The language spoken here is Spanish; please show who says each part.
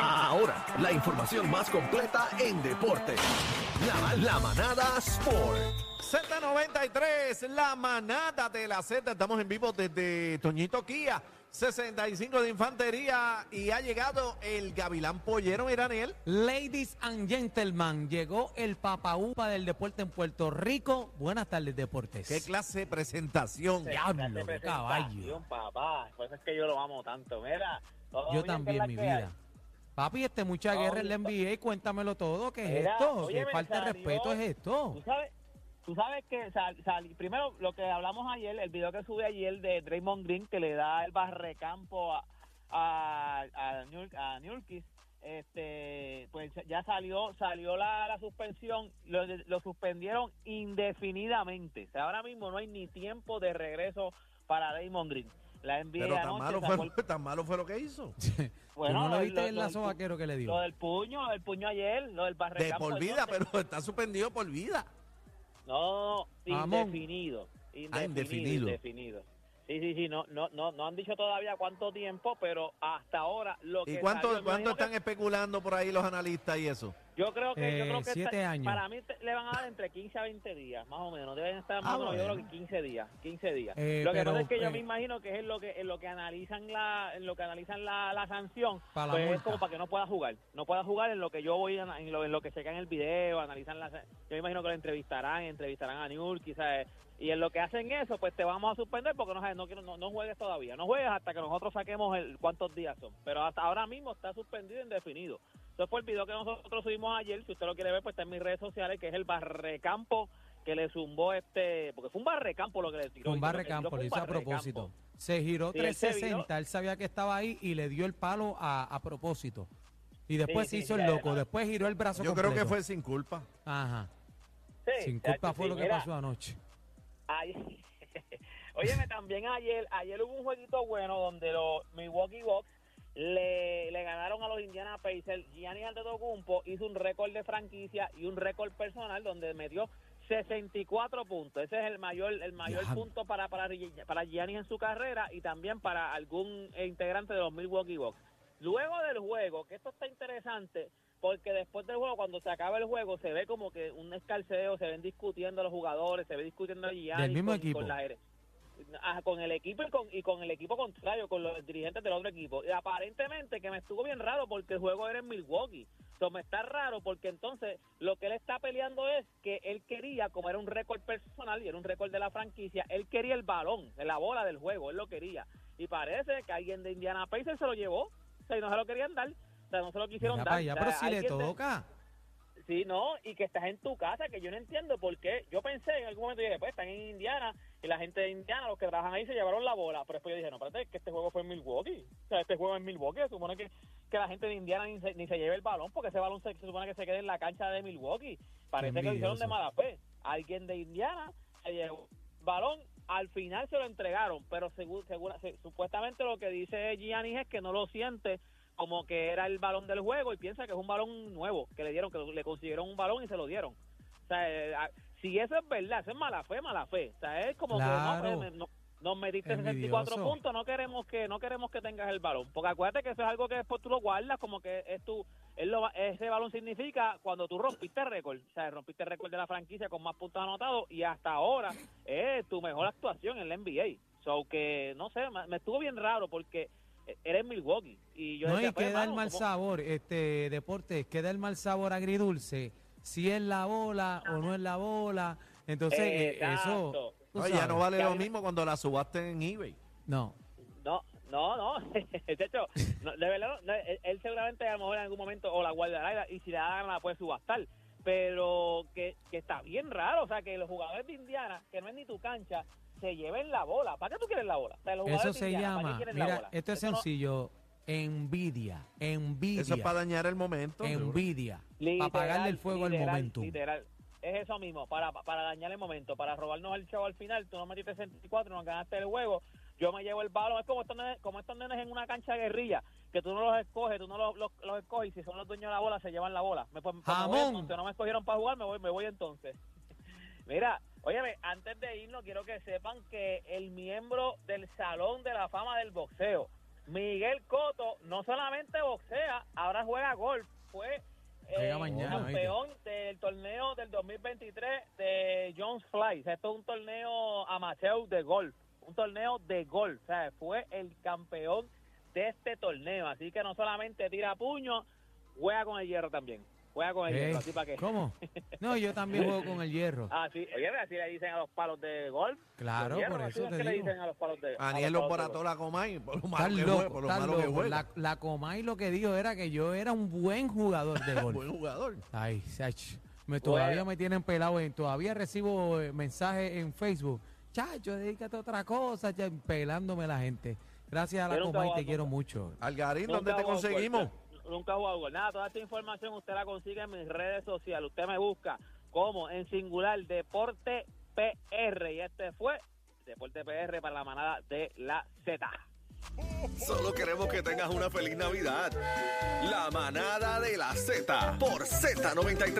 Speaker 1: Ahora, la información más completa en deporte. La, la manada Sport.
Speaker 2: Z93, la manada de la Z. Estamos en vivo desde Toñito Kia, 65 de infantería. Y ha llegado el Gavilán Pollero, Miranel.
Speaker 3: Ladies and gentlemen, llegó el papaupa del deporte en Puerto Rico. Buenas tardes, deportes.
Speaker 2: ¿Qué clase de presentación?
Speaker 3: Diablo, qué caballo.
Speaker 4: papá. Por eso es que yo lo amo tanto. Mira,
Speaker 3: Yo también,
Speaker 4: ¿qué es
Speaker 3: mi vida. Papi, este mucha
Speaker 4: No,
Speaker 3: guerra en la NBA, cuéntamelo todo. ¿Qué es esto?
Speaker 4: oye,
Speaker 3: ¿Qué falta de respeto es esto?
Speaker 4: Tú sabes, tú sabes que sal- sal- primero lo que hablamos ayer, el video que sube ayer de Draymond Green que le da el barrecampo a a, a, Nurk- a este pues ya salió salió la, la suspensión lo, lo suspendieron indefinidamente o sea, ahora mismo no hay ni tiempo de regreso para Draymond Green la NBA
Speaker 2: Pero tan
Speaker 4: anoche
Speaker 2: malo,
Speaker 4: sacó
Speaker 2: fue,
Speaker 4: el-
Speaker 2: tan malo fue lo que hizo.
Speaker 4: bueno,
Speaker 3: ¿Tú no lo
Speaker 4: lo-
Speaker 3: viste
Speaker 4: lo-
Speaker 3: el lazo
Speaker 4: del pu-
Speaker 3: vaquero que le dio?
Speaker 4: lo del puño lo del puño ayer lo del
Speaker 2: De
Speaker 4: barrecampo
Speaker 2: por vida,
Speaker 4: entonces-
Speaker 2: pero está suspendido por vida.
Speaker 4: No, indefinido. Indefinido.
Speaker 2: Ah, indefinido.
Speaker 4: indefinido. Sí, sí, sí, no, no, no, no han dicho todavía cuánto tiempo, pero hasta ahora lo que
Speaker 2: ¿Y cuánto,
Speaker 4: salió, me
Speaker 2: cuánto
Speaker 4: imagino que-
Speaker 2: están especulando por ahí los analistas y eso?
Speaker 4: Yo creo que, yo
Speaker 3: Eh,
Speaker 4: creo que
Speaker 3: siete
Speaker 4: está-
Speaker 3: años.
Speaker 4: para mí te- le van a dar entre 15 a 20 días, más o menos. Deben estar más
Speaker 2: Ah,
Speaker 4: o menos, yo
Speaker 2: bueno.
Speaker 4: creo que 15 días, 15 días.
Speaker 3: Eh,
Speaker 4: lo que
Speaker 3: pero,
Speaker 4: pasa es que yo
Speaker 3: eh,
Speaker 4: me imagino que es en lo que en lo que analizan la en lo que analizan la, la sanción,
Speaker 3: la
Speaker 4: pues es como para que no pueda jugar. No pueda jugar en lo que yo voy a- en lo, en lo que checan el video, analizan la yo me imagino que lo entrevistarán, entrevistarán a Newell, quizás y en lo que hacen eso, pues te vamos a suspender porque no no quiero no, no juegues todavía. No juegues hasta que nosotros saquemos el cuántos días son, pero hasta ahora mismo está suspendido indefinido. Entonces fue el video que nosotros subimos ayer, si usted lo quiere ver, pues está en mis redes sociales, que es el barrecampo que le zumbó este, porque fue un barrecampo lo que le tiró.
Speaker 3: Un barrecampo, lo hizo a propósito. Se giró
Speaker 4: Sí, él se
Speaker 3: 360, él sabía que estaba ahí y le dio el palo a, a propósito. Y después
Speaker 4: Sí,
Speaker 3: se hizo
Speaker 4: sí,
Speaker 3: el loco, después giró el brazo
Speaker 2: Yo creo que fue sin culpa.
Speaker 3: Ajá.
Speaker 4: Sí,
Speaker 3: Sin culpa fue
Speaker 4: sí,
Speaker 3: lo que
Speaker 4: mira,
Speaker 3: pasó anoche.
Speaker 4: Óyeme, también ayer, ayer hubo un jueguito bueno donde los Milwaukee Bucks le, le ganaron a los Indiana Pacers. Gianni Antetokounmpo hizo un récord de franquicia y un récord personal donde metió 64 puntos. Ese es el mayor el mayor punto para para para Gianni en su carrera y también para algún integrante de los Milwaukee Bucks. Luego del juego, que esto está interesante, porque después del juego, cuando se acaba el juego, se ve como que un escalceo, se ven discutiendo los jugadores, se ve discutiendo a Gianni
Speaker 3: Del mismo
Speaker 4: con,
Speaker 3: equipo.
Speaker 4: con la ah, con el equipo y con, y con el equipo contrario, con los dirigentes del otro equipo. Y aparentemente que me estuvo bien raro porque el juego era en Milwaukee. Entonces me está raro porque entonces lo que él está peleando es que él quería, como era un récord personal y era un récord de la franquicia, él quería el balón, la bola del juego, él lo quería. Y parece que alguien de Indiana Pacers se lo llevó, o sea, y no se lo querían dar, o sea, no se lo quisieron
Speaker 3: Mira
Speaker 4: dar. O sea,
Speaker 3: pero si le
Speaker 4: de-
Speaker 3: toca.
Speaker 4: Sí, no, y que estás en tu casa, que yo no entiendo por qué. Yo pensé en algún momento, dije, pues están en Indiana, y la gente de Indiana, los que trabajan ahí, se llevaron la bola. Pero después yo dije, no, espérate, es que este juego fue en Milwaukee. O sea, este juego es en Milwaukee, se supone que, que la gente de Indiana ni se, ni se lleve el balón, porque ese balón se, se supone que se quede en la cancha de Milwaukee. Parece que lo hicieron de mala fe. Alguien de Indiana se llevó el balón, al final se lo entregaron, pero segu- segura- se- supuestamente lo que dice Giannis es que no lo siente como que era el balón del juego y piensa que es un balón nuevo que le dieron, que le consiguieron un balón y se lo dieron. O sea, eh, si eso es verdad, eso es mala fe, mala fe. O sea, es como
Speaker 3: Claro.
Speaker 4: que no, pues, no- nos metiste 64
Speaker 3: Envidioso.
Speaker 4: puntos, no queremos que no queremos que tengas el balón, porque acuérdate que eso es algo que después tú lo guardas como que es tu él lo ese balón significa cuando tú rompiste récord, o sea, rompiste récord de la franquicia con más puntos anotados y hasta ahora es tu mejor actuación en la NBA. So que no sé, me me estuvo bien raro porque eres Milwaukee y yo
Speaker 3: No,
Speaker 4: decía,
Speaker 3: y queda el mal
Speaker 4: ¿cómo-
Speaker 3: sabor, este deporte, queda el mal sabor agridulce, si es la bola o no es la bola. Entonces, eh, eso.
Speaker 2: Ya no vale lo mismo cuando la subaste en eBay.
Speaker 3: No.
Speaker 4: No, no, no. De hecho, no, de verdad, no, él, él seguramente a lo mejor en algún momento o la guardará y si la gana la puede subastar. Pero que, que está bien raro, o sea, que los jugadores de Indiana, que no es ni tu cancha, se lleven la bola. ¿Para qué tú quieres la bola? O sea, los
Speaker 3: Eso se
Speaker 4: Indiana, ¿para qué
Speaker 3: llama,
Speaker 4: quieren la
Speaker 3: mira,
Speaker 4: bola?
Speaker 3: esto es
Speaker 4: Eso no-
Speaker 3: sencillo, envidia, envidia,
Speaker 2: Eso es para dañar el momento.
Speaker 3: envidia, para apagarle el fuego al
Speaker 4: literal,
Speaker 3: momentum.
Speaker 4: Literal. Es eso mismo, para, para dañar el momento, para robarnos el show al final. Tú nos metiste 64, nos ganaste el juego. Yo me llevo el balón. Es como estos nenes, como estos nenes en una cancha de guerrilla, que tú no los escoges, tú no los, los, los escoges. Y si son los dueños de la bola, se llevan la bola. Me, pues, pues, me voy
Speaker 3: Jamón.
Speaker 4: entonces, no me escogieron para jugar, me voy, me voy entonces. Mira, óyeme, antes de irnos, quiero que sepan que el miembro del Salón de la Fama del Boxeo, Miguel Coto no solamente boxea, ahora juega golf. Fue eh,
Speaker 3: mañana,
Speaker 4: campeón del torneo del 2023 de Jones Fly. O sea, esto es un torneo amateur de golf. Un torneo de golf. O sea, fue el campeón de este torneo. Así que no solamente tira puño, juega con el hierro también. Juega con el
Speaker 3: Eh,
Speaker 4: hierro. Así para que.
Speaker 3: ¿Cómo? No, yo también juego con el hierro.
Speaker 4: Ah, sí. Oye, así le dicen a los palos de golf.
Speaker 3: Claro, por
Speaker 4: así
Speaker 3: eso
Speaker 4: es
Speaker 3: te
Speaker 4: que le dicen a los palos de a
Speaker 2: Aniel
Speaker 4: los
Speaker 2: barató la Comay por lo malo que
Speaker 3: loco,
Speaker 2: juega, por lo malo que juega.
Speaker 3: La, la Comay lo que dijo era que yo era un buen jugador de golf.
Speaker 2: Buen jugador.
Speaker 3: Ay, sach, me, todavía me tienen pelado. En, todavía recibo eh, mensajes en Facebook. Chacho, dedícate a otra cosa, ya, pelándome la gente. Gracias a la Comay, te quiero mucho.
Speaker 2: Algarín, ¿dónde te conseguimos?
Speaker 4: Nunca he jugado. Nada, toda esta información usted la consigue en mis redes sociales. Usted me busca como en singular Deporte PR. Y este fue Deporte PR para la manada de la Z.
Speaker 1: Solo queremos que tengas una feliz Navidad. La manada de la Z por Z93.